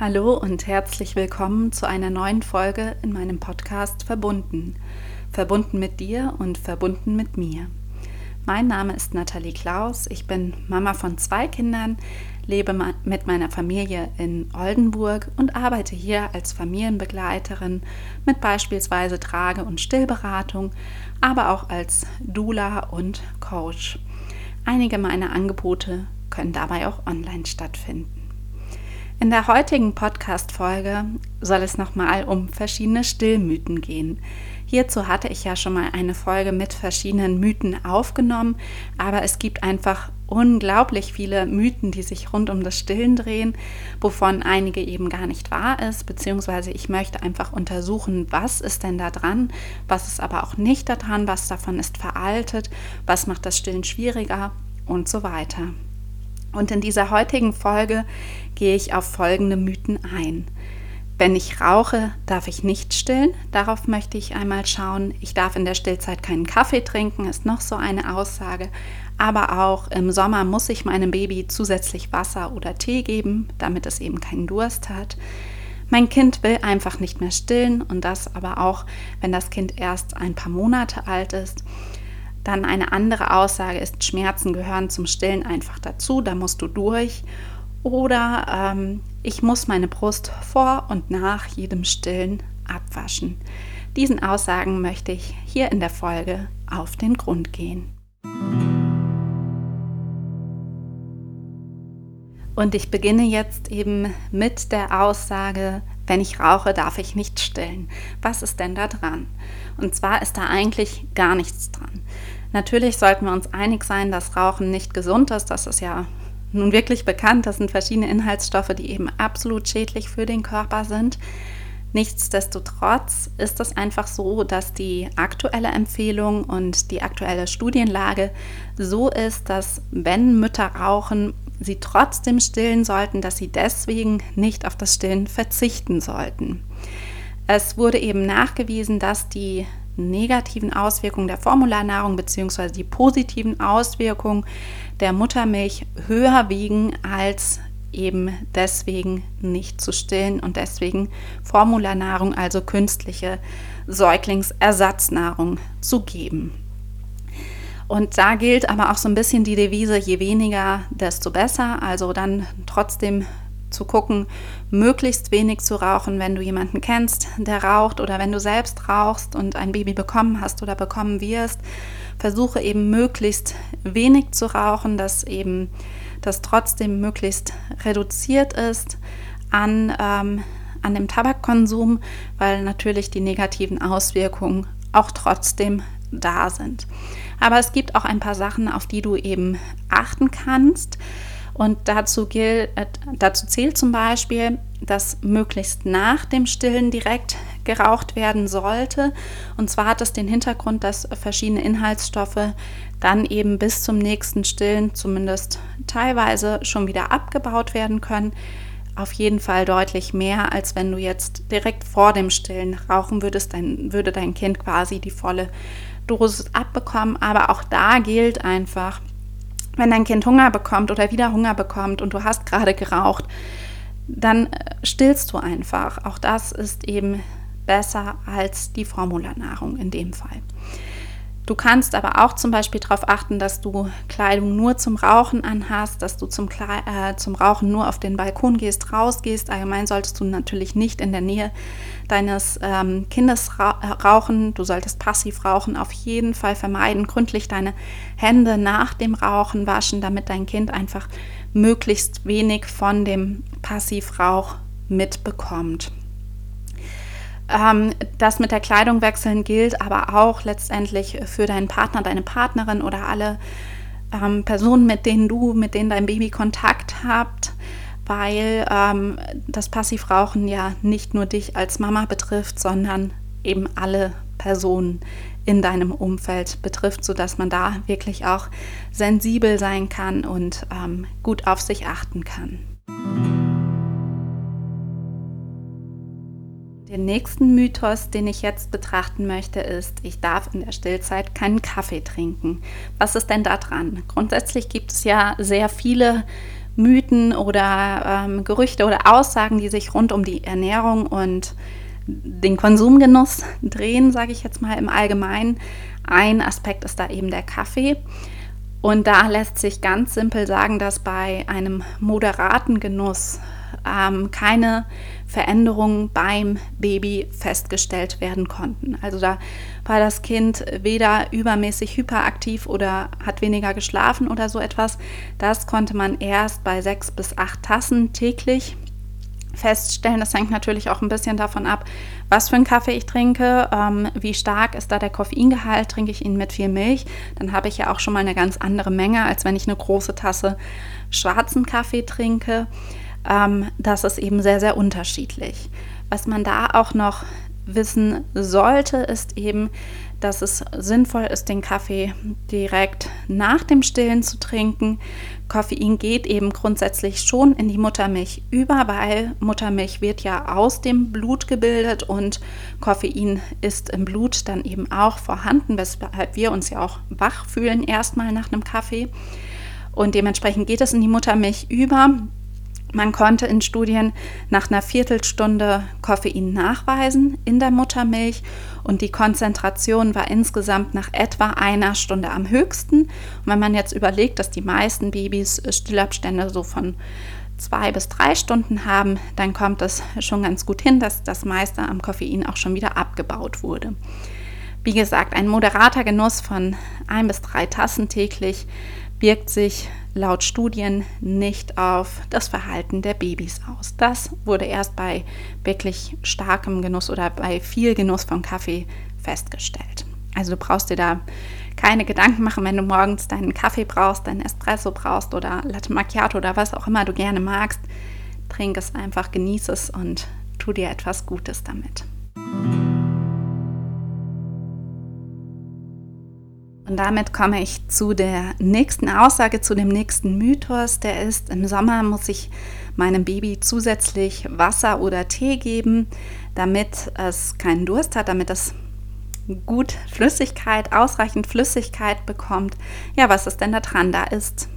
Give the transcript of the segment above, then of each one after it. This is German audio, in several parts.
Hallo und herzlich willkommen zu einer neuen Folge in meinem Podcast Verbunden. Verbunden mit dir und verbunden mit mir. Mein Name ist Nathalie Klaus, ich bin Mama von zwei Kindern, lebe mit meiner Familie in Oldenburg und arbeite hier als Familienbegleiterin mit beispielsweise Trage- und Stillberatung, aber auch als Doula und Coach. Einige meiner Angebote können dabei auch online stattfinden. In der heutigen Podcast-Folge soll es nochmal um verschiedene Stillmythen gehen. Hierzu hatte ich ja schon mal eine Folge mit verschiedenen Mythen aufgenommen, aber es gibt einfach unglaublich viele Mythen, die sich rund um das Stillen drehen, wovon einige eben gar nicht wahr ist, beziehungsweise ich möchte einfach untersuchen, was ist denn da dran, was ist aber auch nicht da dran, was davon ist veraltet, was macht das Stillen schwieriger und so weiter. Und in dieser heutigen Folge gehe ich auf folgende Mythen ein. Wenn ich rauche, darf ich nicht stillen. Darauf möchte ich einmal schauen. Ich darf in der Stillzeit keinen Kaffee trinken, ist noch so eine Aussage. Aber auch im Sommer muss ich meinem Baby zusätzlich Wasser oder Tee geben, damit es eben keinen Durst hat. Mein Kind will einfach nicht mehr stillen und das aber auch, wenn das Kind erst ein paar Monate alt ist. Dann eine andere Aussage ist, Schmerzen gehören zum Stillen einfach dazu, da musst du durch. Oder ähm, ich muss meine Brust vor und nach jedem Stillen abwaschen. Diesen Aussagen möchte ich hier in der Folge auf den Grund gehen. Und ich beginne jetzt eben mit der Aussage, wenn ich rauche, darf ich nicht stillen. Was ist denn da dran? Und zwar ist da eigentlich gar nichts dran. Natürlich sollten wir uns einig sein, dass Rauchen nicht gesund ist. Das ist ja nun wirklich bekannt. Das sind verschiedene Inhaltsstoffe, die eben absolut schädlich für den Körper sind. Nichtsdestotrotz ist es einfach so, dass die aktuelle Empfehlung und die aktuelle Studienlage so ist, dass wenn Mütter rauchen, sie trotzdem stillen sollten, dass sie deswegen nicht auf das Stillen verzichten sollten. Es wurde eben nachgewiesen, dass die negativen Auswirkungen der Formularnahrung bzw. die positiven Auswirkungen der Muttermilch höher wiegen als eben deswegen nicht zu stillen und deswegen Formularnahrung, also künstliche Säuglingsersatznahrung zu geben. Und da gilt aber auch so ein bisschen die Devise, je weniger, desto besser. Also dann trotzdem zu gucken, möglichst wenig zu rauchen, wenn du jemanden kennst, der raucht oder wenn du selbst rauchst und ein Baby bekommen hast oder bekommen wirst. Versuche eben möglichst wenig zu rauchen, dass eben das trotzdem möglichst reduziert ist an, ähm, an dem Tabakkonsum, weil natürlich die negativen Auswirkungen auch trotzdem da sind. Aber es gibt auch ein paar Sachen, auf die du eben achten kannst. Und dazu, gilt, äh, dazu zählt zum Beispiel, dass möglichst nach dem Stillen direkt geraucht werden sollte. Und zwar hat es den Hintergrund, dass verschiedene Inhaltsstoffe dann eben bis zum nächsten Stillen zumindest teilweise schon wieder abgebaut werden können. Auf jeden Fall deutlich mehr, als wenn du jetzt direkt vor dem Stillen rauchen würdest, dann würde dein Kind quasi die volle Dosis abbekommen. Aber auch da gilt einfach, wenn dein Kind Hunger bekommt oder wieder Hunger bekommt und du hast gerade geraucht, dann äh, stillst du einfach. Auch das ist eben besser als die Formularnahrung in dem Fall. Du kannst aber auch zum Beispiel darauf achten, dass du Kleidung nur zum Rauchen anhast, dass du zum, äh, zum Rauchen nur auf den Balkon gehst, rausgehst. Allgemein solltest du natürlich nicht in der Nähe deines ähm, Kindes ra rauchen. Du solltest passiv rauchen, auf jeden Fall vermeiden. Gründlich deine Hände nach dem Rauchen waschen, damit dein Kind einfach möglichst wenig von dem Passivrauch mitbekommt. Ähm, das mit der Kleidung wechseln gilt aber auch letztendlich für deinen Partner, deine Partnerin oder alle ähm, Personen, mit denen du, mit denen dein Baby Kontakt habt, weil ähm, das Passivrauchen ja nicht nur dich als Mama betrifft, sondern eben alle Personen in deinem Umfeld betrifft, sodass man da wirklich auch sensibel sein kann und ähm, gut auf sich achten kann. Den nächsten Mythos, den ich jetzt betrachten möchte, ist, ich darf in der Stillzeit keinen Kaffee trinken. Was ist denn da dran? Grundsätzlich gibt es ja sehr viele Mythen oder ähm, Gerüchte oder Aussagen, die sich rund um die Ernährung und den Konsumgenuss drehen, sage ich jetzt mal im Allgemeinen. Ein Aspekt ist da eben der Kaffee. Und da lässt sich ganz simpel sagen, dass bei einem moderaten Genuss ähm, keine Veränderungen beim Baby festgestellt werden konnten. Also da war das Kind weder übermäßig hyperaktiv oder hat weniger geschlafen oder so etwas. Das konnte man erst bei sechs bis acht Tassen täglich feststellen. Das hängt natürlich auch ein bisschen davon ab, was für einen Kaffee ich trinke, ähm, wie stark ist da der Koffeingehalt, trinke ich ihn mit viel Milch, dann habe ich ja auch schon mal eine ganz andere Menge, als wenn ich eine große Tasse schwarzen Kaffee trinke. Ähm, das ist eben sehr, sehr unterschiedlich. Was man da auch noch wissen sollte, ist eben, dass es sinnvoll ist, den Kaffee direkt nach dem Stillen zu trinken. Koffein geht eben grundsätzlich schon in die Muttermilch über, weil Muttermilch wird ja aus dem Blut gebildet und Koffein ist im Blut dann eben auch vorhanden, weshalb wir uns ja auch wach fühlen erstmal nach einem Kaffee. Und dementsprechend geht es in die Muttermilch über. Man konnte in Studien nach einer Viertelstunde Koffein nachweisen in der Muttermilch und die Konzentration war insgesamt nach etwa einer Stunde am höchsten. Und wenn man jetzt überlegt, dass die meisten Babys Stillabstände so von zwei bis drei Stunden haben, dann kommt es schon ganz gut hin, dass das meiste am Koffein auch schon wieder abgebaut wurde. Wie gesagt, ein moderater Genuss von ein bis drei Tassen täglich wirkt sich laut Studien nicht auf das Verhalten der Babys aus. Das wurde erst bei wirklich starkem Genuss oder bei viel Genuss von Kaffee festgestellt. Also du brauchst dir da keine Gedanken machen, wenn du morgens deinen Kaffee brauchst, deinen Espresso brauchst oder Latte Macchiato oder was auch immer du gerne magst. Trink es einfach, genieße es und tu dir etwas Gutes damit. Und damit komme ich zu der nächsten Aussage, zu dem nächsten Mythos. Der ist, im Sommer muss ich meinem Baby zusätzlich Wasser oder Tee geben, damit es keinen Durst hat, damit es gut Flüssigkeit, ausreichend Flüssigkeit bekommt. Ja, was ist denn da dran? Da ist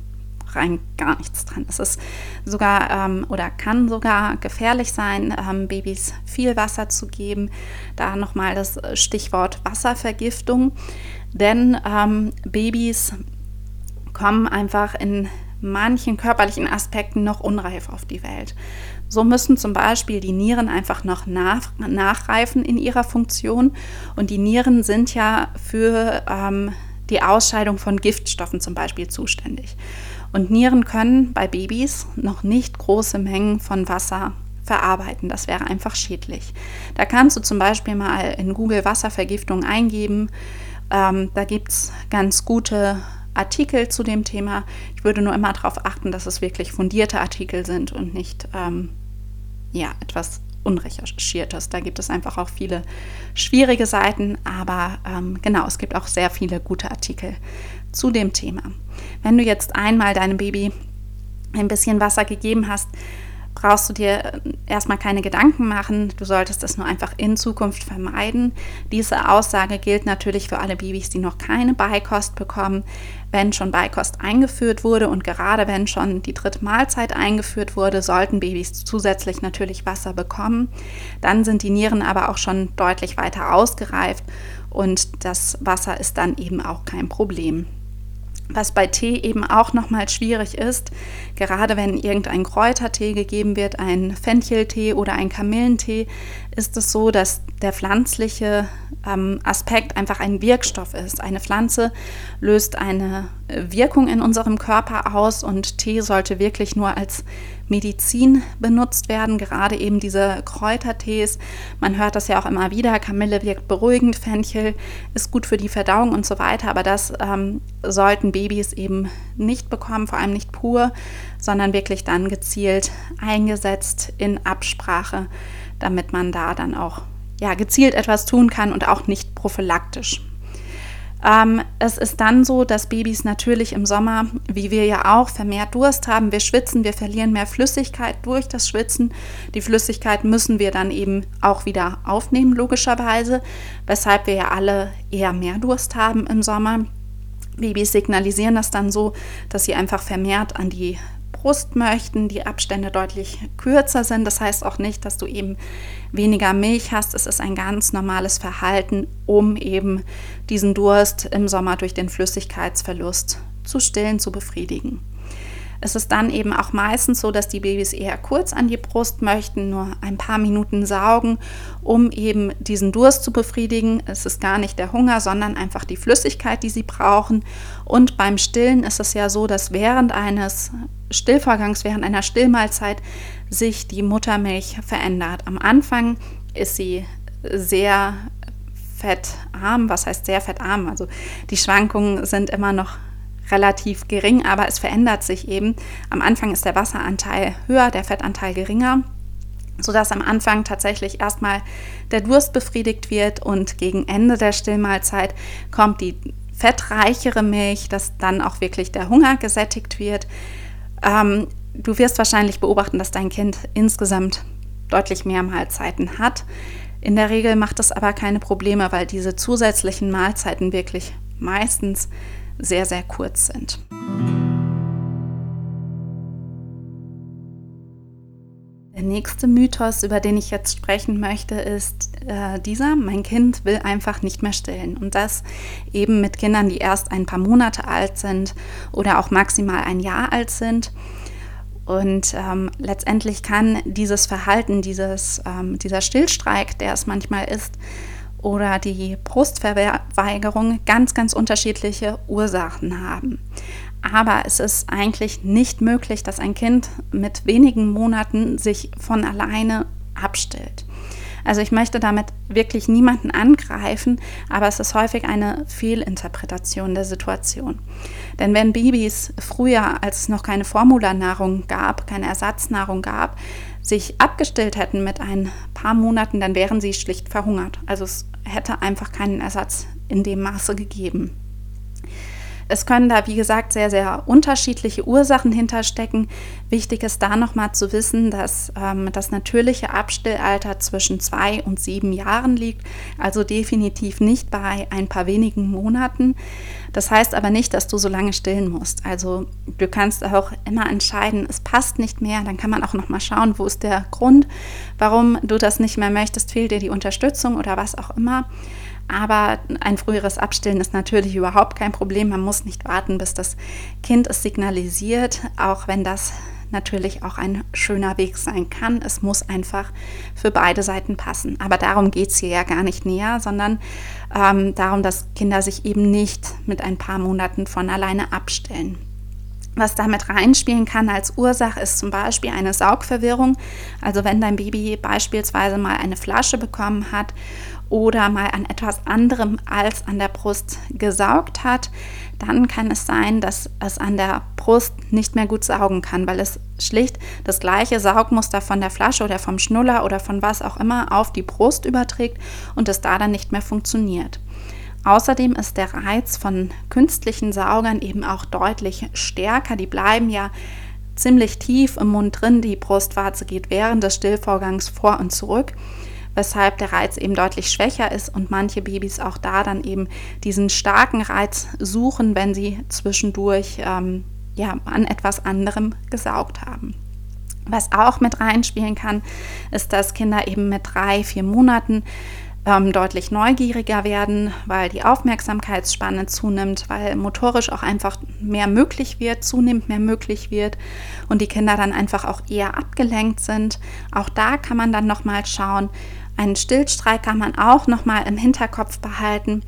rein gar nichts dran. Es ist sogar ähm, oder kann sogar gefährlich sein, ähm, Babys viel Wasser zu geben. Da nochmal das Stichwort Wasservergiftung. Denn ähm, Babys kommen einfach in manchen körperlichen Aspekten noch unreif auf die Welt. So müssen zum Beispiel die Nieren einfach noch nach, nachreifen in ihrer Funktion. Und die Nieren sind ja für ähm, die Ausscheidung von Giftstoffen zum Beispiel zuständig. Und Nieren können bei Babys noch nicht große Mengen von Wasser verarbeiten. Das wäre einfach schädlich. Da kannst du zum Beispiel mal in Google Wasservergiftung eingeben. Ähm, da gibt es ganz gute Artikel zu dem Thema. Ich würde nur immer darauf achten, dass es wirklich fundierte Artikel sind und nicht ähm, ja, etwas Unrecherchiertes. Da gibt es einfach auch viele schwierige Seiten, aber ähm, genau, es gibt auch sehr viele gute Artikel zu dem Thema. Wenn du jetzt einmal deinem Baby ein bisschen Wasser gegeben hast, brauchst du dir erstmal keine Gedanken machen. Du solltest es nur einfach in Zukunft vermeiden. Diese Aussage gilt natürlich für alle Babys, die noch keine Beikost bekommen. Wenn schon Beikost eingeführt wurde und gerade wenn schon die dritte Mahlzeit eingeführt wurde, sollten Babys zusätzlich natürlich Wasser bekommen. Dann sind die Nieren aber auch schon deutlich weiter ausgereift und das Wasser ist dann eben auch kein Problem. Was bei Tee eben auch nochmal schwierig ist, gerade wenn irgendein Kräutertee gegeben wird, ein Fencheltee oder ein Kamillentee, ist es so, dass der pflanzliche ähm, Aspekt einfach ein Wirkstoff ist. Eine Pflanze löst eine Wirkung in unserem Körper aus und Tee sollte wirklich nur als Medizin benutzt werden, gerade eben diese Kräutertees. Man hört das ja auch immer wieder, Kamille wirkt beruhigend, Fenchel ist gut für die Verdauung und so weiter, aber das ähm, sollten Babys eben nicht bekommen, vor allem nicht pur, sondern wirklich dann gezielt eingesetzt in Absprache, damit man da dann auch ja, gezielt etwas tun kann und auch nicht prophylaktisch. Ähm, es ist dann so, dass Babys natürlich im Sommer, wie wir ja auch, vermehrt Durst haben. Wir schwitzen, wir verlieren mehr Flüssigkeit durch das Schwitzen. Die Flüssigkeit müssen wir dann eben auch wieder aufnehmen, logischerweise, weshalb wir ja alle eher mehr Durst haben im Sommer. Babys signalisieren das dann so, dass sie einfach vermehrt an die Brust möchten, die Abstände deutlich kürzer sind. Das heißt auch nicht, dass du eben weniger Milch hast. Es ist ein ganz normales Verhalten, um eben diesen Durst im Sommer durch den Flüssigkeitsverlust zu stillen, zu befriedigen. Es ist dann eben auch meistens so, dass die Babys eher kurz an die Brust möchten, nur ein paar Minuten saugen, um eben diesen Durst zu befriedigen. Es ist gar nicht der Hunger, sondern einfach die Flüssigkeit, die sie brauchen. Und beim Stillen ist es ja so, dass während eines Stillvorgangs, während einer Stillmahlzeit sich die Muttermilch verändert. Am Anfang ist sie sehr fettarm, was heißt sehr fettarm? Also die Schwankungen sind immer noch relativ gering, aber es verändert sich eben. Am Anfang ist der Wasseranteil höher, der Fettanteil geringer, sodass am Anfang tatsächlich erstmal der Durst befriedigt wird und gegen Ende der Stillmahlzeit kommt die fettreichere Milch, dass dann auch wirklich der Hunger gesättigt wird. Ähm, du wirst wahrscheinlich beobachten, dass dein Kind insgesamt deutlich mehr Mahlzeiten hat. In der Regel macht es aber keine Probleme, weil diese zusätzlichen Mahlzeiten wirklich meistens sehr, sehr kurz sind. Der nächste Mythos, über den ich jetzt sprechen möchte, ist äh, dieser, mein Kind will einfach nicht mehr stillen. Und das eben mit Kindern, die erst ein paar Monate alt sind oder auch maximal ein Jahr alt sind. Und ähm, letztendlich kann dieses Verhalten, dieses, ähm, dieser Stillstreik, der es manchmal ist, oder die Brustverweigerung ganz, ganz unterschiedliche Ursachen haben. Aber es ist eigentlich nicht möglich, dass ein Kind mit wenigen Monaten sich von alleine abstillt. Also ich möchte damit wirklich niemanden angreifen, aber es ist häufig eine Fehlinterpretation der Situation. Denn wenn Babys früher, als es noch keine Formularnahrung gab, keine Ersatznahrung gab, sich abgestillt hätten mit ein paar Monaten, dann wären sie schlicht verhungert. Also es hätte einfach keinen Ersatz in dem Maße gegeben. Es können da, wie gesagt, sehr, sehr unterschiedliche Ursachen hinterstecken. Wichtig ist da nochmal zu wissen, dass ähm, das natürliche Abstillalter zwischen zwei und sieben Jahren liegt, also definitiv nicht bei ein paar wenigen Monaten. Das heißt aber nicht, dass du so lange stillen musst. Also du kannst auch immer entscheiden, es passt nicht mehr. Dann kann man auch nochmal schauen, wo ist der Grund, warum du das nicht mehr möchtest, fehlt dir die Unterstützung oder was auch immer. Aber ein früheres Abstillen ist natürlich überhaupt kein Problem. Man muss nicht warten, bis das Kind es signalisiert, auch wenn das natürlich auch ein schöner Weg sein kann. Es muss einfach für beide Seiten passen. Aber darum geht es hier ja gar nicht näher, sondern ähm, darum, dass Kinder sich eben nicht mit ein paar Monaten von alleine abstellen. Was damit reinspielen kann als Ursache ist zum Beispiel eine Saugverwirrung. Also wenn dein Baby beispielsweise mal eine Flasche bekommen hat oder mal an etwas anderem als an der Brust gesaugt hat, dann kann es sein, dass es an der Brust nicht mehr gut saugen kann, weil es schlicht das gleiche Saugmuster von der Flasche oder vom Schnuller oder von was auch immer auf die Brust überträgt und es da dann nicht mehr funktioniert. Außerdem ist der Reiz von künstlichen Saugern eben auch deutlich stärker. Die bleiben ja ziemlich tief im Mund drin. Die Brustwarze geht während des Stillvorgangs vor und zurück weshalb der Reiz eben deutlich schwächer ist und manche Babys auch da dann eben diesen starken Reiz suchen, wenn sie zwischendurch ähm, ja, an etwas anderem gesaugt haben. Was auch mit reinspielen kann, ist, dass Kinder eben mit drei, vier Monaten ähm, deutlich neugieriger werden, weil die Aufmerksamkeitsspanne zunimmt, weil motorisch auch einfach mehr möglich wird, zunehmend mehr möglich wird und die Kinder dann einfach auch eher abgelenkt sind. Auch da kann man dann nochmal schauen, einen Stillstreik kann man auch nochmal im Hinterkopf behalten.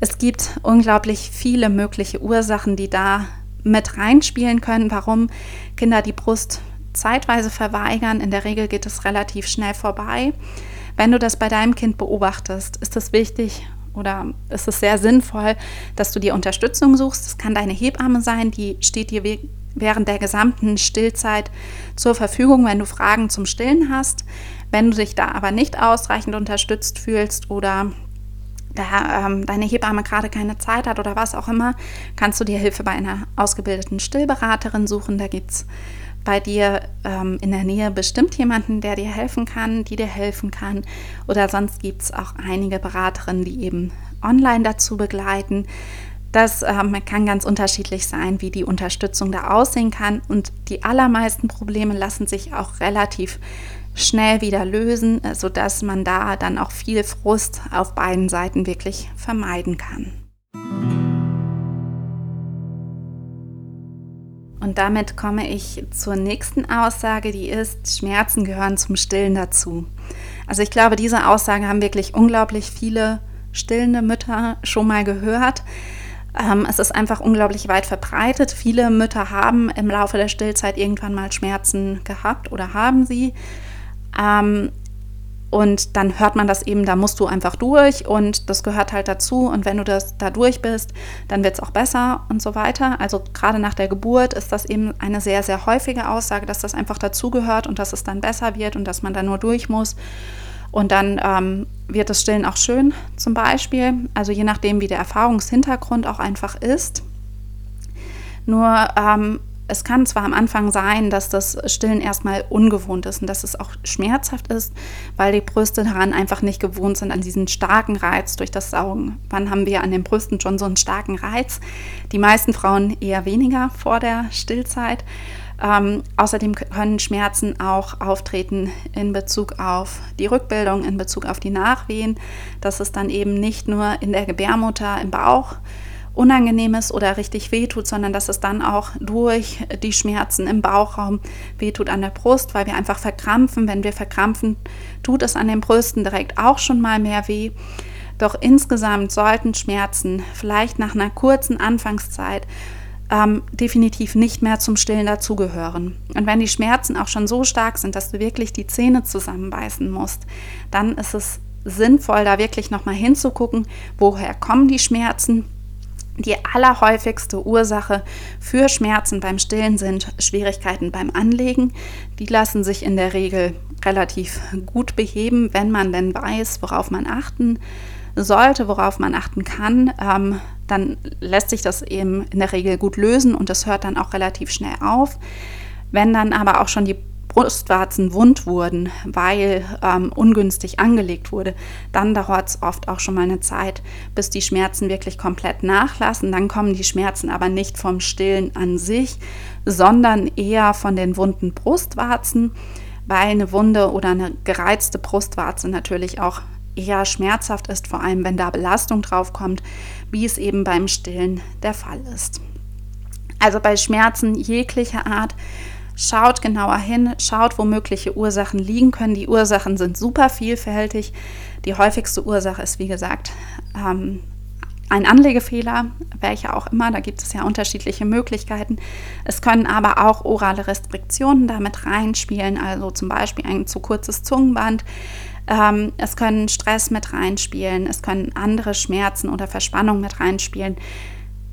Es gibt unglaublich viele mögliche Ursachen, die da mit reinspielen können, warum Kinder die Brust zeitweise verweigern. In der Regel geht es relativ schnell vorbei. Wenn du das bei deinem Kind beobachtest, ist es wichtig oder ist es sehr sinnvoll, dass du dir Unterstützung suchst. Es kann deine Hebamme sein, die steht dir während der gesamten Stillzeit zur Verfügung, wenn du Fragen zum Stillen hast. Wenn du dich da aber nicht ausreichend unterstützt fühlst oder da ähm, deine Hebamme gerade keine Zeit hat oder was auch immer, kannst du dir Hilfe bei einer ausgebildeten Stillberaterin suchen. Da gibt es bei dir ähm, in der Nähe bestimmt jemanden, der dir helfen kann, die dir helfen kann. Oder sonst gibt es auch einige Beraterinnen, die eben online dazu begleiten. Das ähm, kann ganz unterschiedlich sein, wie die Unterstützung da aussehen kann. Und die allermeisten Probleme lassen sich auch relativ schnell wieder lösen, äh, sodass man da dann auch viel Frust auf beiden Seiten wirklich vermeiden kann. Und damit komme ich zur nächsten Aussage, die ist, Schmerzen gehören zum Stillen dazu. Also ich glaube, diese Aussage haben wirklich unglaublich viele stillende Mütter schon mal gehört. Ähm, es ist einfach unglaublich weit verbreitet. Viele Mütter haben im Laufe der Stillzeit irgendwann mal Schmerzen gehabt oder haben sie. Ähm, und dann hört man das eben, da musst du einfach durch und das gehört halt dazu. Und wenn du das da durch bist, dann wird es auch besser und so weiter. Also gerade nach der Geburt ist das eben eine sehr, sehr häufige Aussage, dass das einfach dazugehört und dass es dann besser wird und dass man da nur durch muss. Und dann ähm, wird das Stillen auch schön zum Beispiel. Also je nachdem, wie der Erfahrungshintergrund auch einfach ist. Nur ähm, es kann zwar am Anfang sein, dass das Stillen erstmal ungewohnt ist und dass es auch schmerzhaft ist, weil die Brüste daran einfach nicht gewohnt sind, an diesen starken Reiz durch das Saugen. Wann haben wir an den Brüsten schon so einen starken Reiz? Die meisten Frauen eher weniger vor der Stillzeit. Ähm, außerdem können Schmerzen auch auftreten in Bezug auf die Rückbildung, in Bezug auf die Nachwehen. Das ist dann eben nicht nur in der Gebärmutter im Bauch, Unangenehmes oder richtig wehtut, sondern dass es dann auch durch die Schmerzen im Bauchraum wehtut an der Brust, weil wir einfach verkrampfen. Wenn wir verkrampfen, tut es an den Brüsten direkt auch schon mal mehr weh. Doch insgesamt sollten Schmerzen vielleicht nach einer kurzen Anfangszeit ähm, definitiv nicht mehr zum Stillen dazugehören. Und wenn die Schmerzen auch schon so stark sind, dass du wirklich die Zähne zusammenbeißen musst, dann ist es sinnvoll, da wirklich nochmal hinzugucken, woher kommen die Schmerzen, die allerhäufigste Ursache für Schmerzen beim Stillen sind Schwierigkeiten beim Anlegen. Die lassen sich in der Regel relativ gut beheben, wenn man denn weiß, worauf man achten sollte, worauf man achten kann. Ähm, dann lässt sich das eben in der Regel gut lösen und das hört dann auch relativ schnell auf. Wenn dann aber auch schon die Brustwarzen wund wurden, weil ähm, ungünstig angelegt wurde, dann dauert es oft auch schon mal eine Zeit, bis die Schmerzen wirklich komplett nachlassen. Dann kommen die Schmerzen aber nicht vom Stillen an sich, sondern eher von den wunden Brustwarzen, weil eine Wunde oder eine gereizte Brustwarze natürlich auch eher schmerzhaft ist, vor allem wenn da Belastung drauf kommt, wie es eben beim Stillen der Fall ist. Also bei Schmerzen jeglicher Art Schaut genauer hin, schaut, wo mögliche Ursachen liegen können. Die Ursachen sind super vielfältig. Die häufigste Ursache ist, wie gesagt, ähm, ein Anlegefehler, welcher auch immer. Da gibt es ja unterschiedliche Möglichkeiten. Es können aber auch orale Restriktionen damit reinspielen, also zum Beispiel ein zu kurzes Zungenband. Ähm, es können Stress mit reinspielen, es können andere Schmerzen oder Verspannungen mit reinspielen.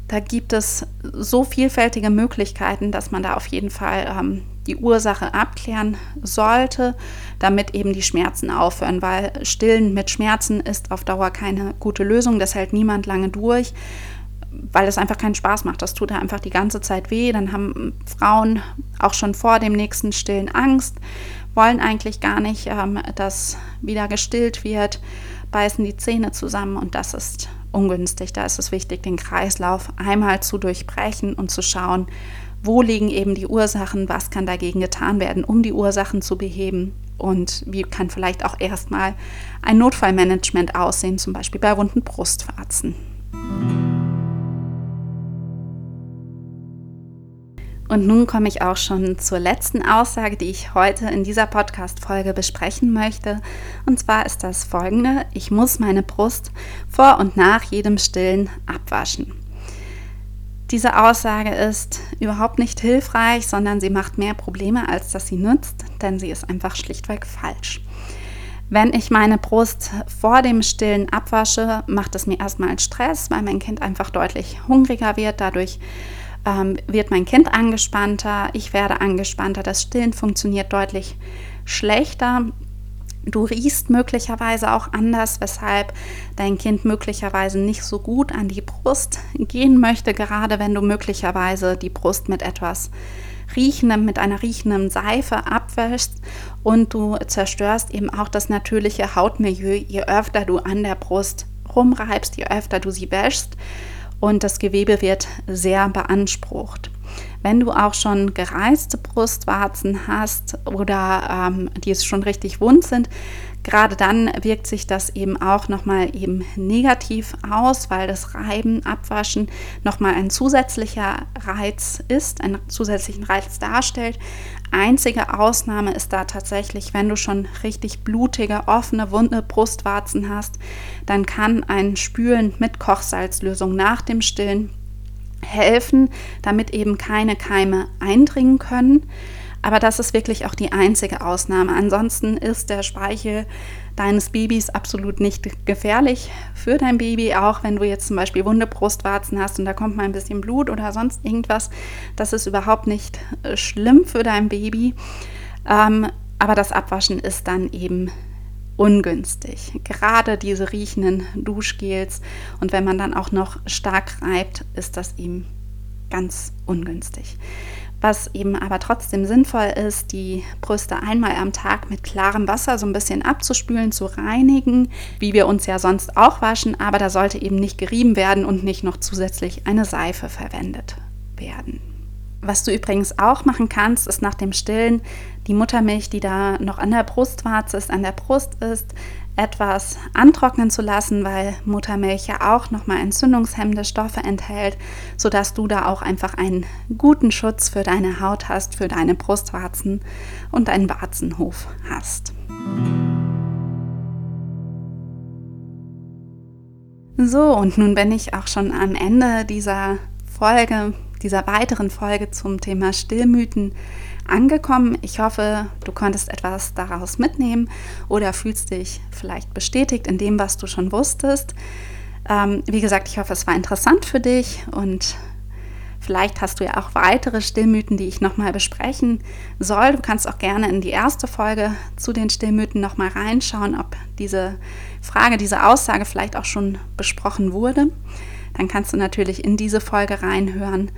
Da gibt es so vielfältige Möglichkeiten, dass man da auf jeden Fall ähm, die Ursache abklären sollte, damit eben die Schmerzen aufhören, weil Stillen mit Schmerzen ist auf Dauer keine gute Lösung. Das hält niemand lange durch, weil es einfach keinen Spaß macht. Das tut einfach die ganze Zeit weh. Dann haben Frauen auch schon vor dem nächsten Stillen Angst, wollen eigentlich gar nicht, ähm, dass wieder gestillt wird, beißen die Zähne zusammen und das ist ungünstig. Da ist es wichtig, den Kreislauf einmal zu durchbrechen und zu schauen, wo liegen eben die Ursachen, was kann dagegen getan werden, um die Ursachen zu beheben und wie kann vielleicht auch erstmal ein Notfallmanagement aussehen, zum Beispiel bei wunden Brustwarzen. Und nun komme ich auch schon zur letzten Aussage, die ich heute in dieser Podcast-Folge besprechen möchte. Und zwar ist das folgende: Ich muss meine Brust vor und nach jedem Stillen abwaschen. Diese Aussage ist überhaupt nicht hilfreich, sondern sie macht mehr Probleme, als dass sie nützt, denn sie ist einfach schlichtweg falsch. Wenn ich meine Brust vor dem Stillen abwasche, macht es mir erstmal Stress, weil mein Kind einfach deutlich hungriger wird. Dadurch ähm, wird mein Kind angespannter, ich werde angespannter, das Stillen funktioniert deutlich schlechter. Du riechst möglicherweise auch anders, weshalb dein Kind möglicherweise nicht so gut an die Brust gehen möchte, gerade wenn du möglicherweise die Brust mit etwas riechendem, mit einer riechenden Seife abwäschst und du zerstörst eben auch das natürliche Hautmilieu, je öfter du an der Brust rumreibst, je öfter du sie wäschst und das Gewebe wird sehr beansprucht. Wenn du auch schon gereiste Brustwarzen hast oder ähm, die es schon richtig wund sind, gerade dann wirkt sich das eben auch nochmal eben negativ aus, weil das Reiben, Abwaschen nochmal ein zusätzlicher Reiz ist, einen zusätzlichen Reiz darstellt. Einzige Ausnahme ist da tatsächlich, wenn du schon richtig blutige, offene, wunde Brustwarzen hast, dann kann ein Spülen mit Kochsalzlösung nach dem Stillen helfen, damit eben keine Keime eindringen können. Aber das ist wirklich auch die einzige Ausnahme. Ansonsten ist der Speichel deines Babys absolut nicht gefährlich für dein Baby, auch wenn du jetzt zum Beispiel wunde Brustwarzen hast und da kommt mal ein bisschen Blut oder sonst irgendwas. Das ist überhaupt nicht äh, schlimm für dein Baby. Ähm, aber das Abwaschen ist dann eben ungünstig. Gerade diese riechenden Duschgels und wenn man dann auch noch stark reibt, ist das ihm ganz ungünstig. Was eben aber trotzdem sinnvoll ist, die Brüste einmal am Tag mit klarem Wasser so ein bisschen abzuspülen, zu reinigen, wie wir uns ja sonst auch waschen, aber da sollte eben nicht gerieben werden und nicht noch zusätzlich eine Seife verwendet werden. Was du übrigens auch machen kannst, ist nach dem Stillen die Muttermilch, die da noch an der Brustwarze ist, an der Brust ist, etwas antrocknen zu lassen, weil Muttermilch ja auch nochmal entzündungshemmende Stoffe enthält, sodass du da auch einfach einen guten Schutz für deine Haut hast, für deine Brustwarzen und deinen Warzenhof hast. So, und nun bin ich auch schon am Ende dieser Folge dieser weiteren Folge zum Thema Stillmythen angekommen. Ich hoffe, du konntest etwas daraus mitnehmen oder fühlst dich vielleicht bestätigt in dem, was du schon wusstest. Ähm, wie gesagt, ich hoffe, es war interessant für dich und vielleicht hast du ja auch weitere Stillmythen, die ich nochmal besprechen soll. Du kannst auch gerne in die erste Folge zu den Stillmythen nochmal reinschauen, ob diese Frage, diese Aussage vielleicht auch schon besprochen wurde dann kannst du natürlich in diese Folge reinhören.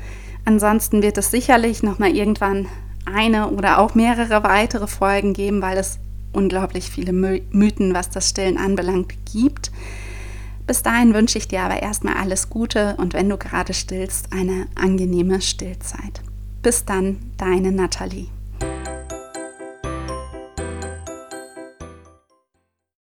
Ansonsten wird es sicherlich noch mal irgendwann eine oder auch mehrere weitere Folgen geben, weil es unglaublich viele Mythen, was das Stillen anbelangt, gibt. Bis dahin wünsche ich dir aber erstmal alles Gute und wenn du gerade stillst, eine angenehme Stillzeit. Bis dann, deine Nathalie.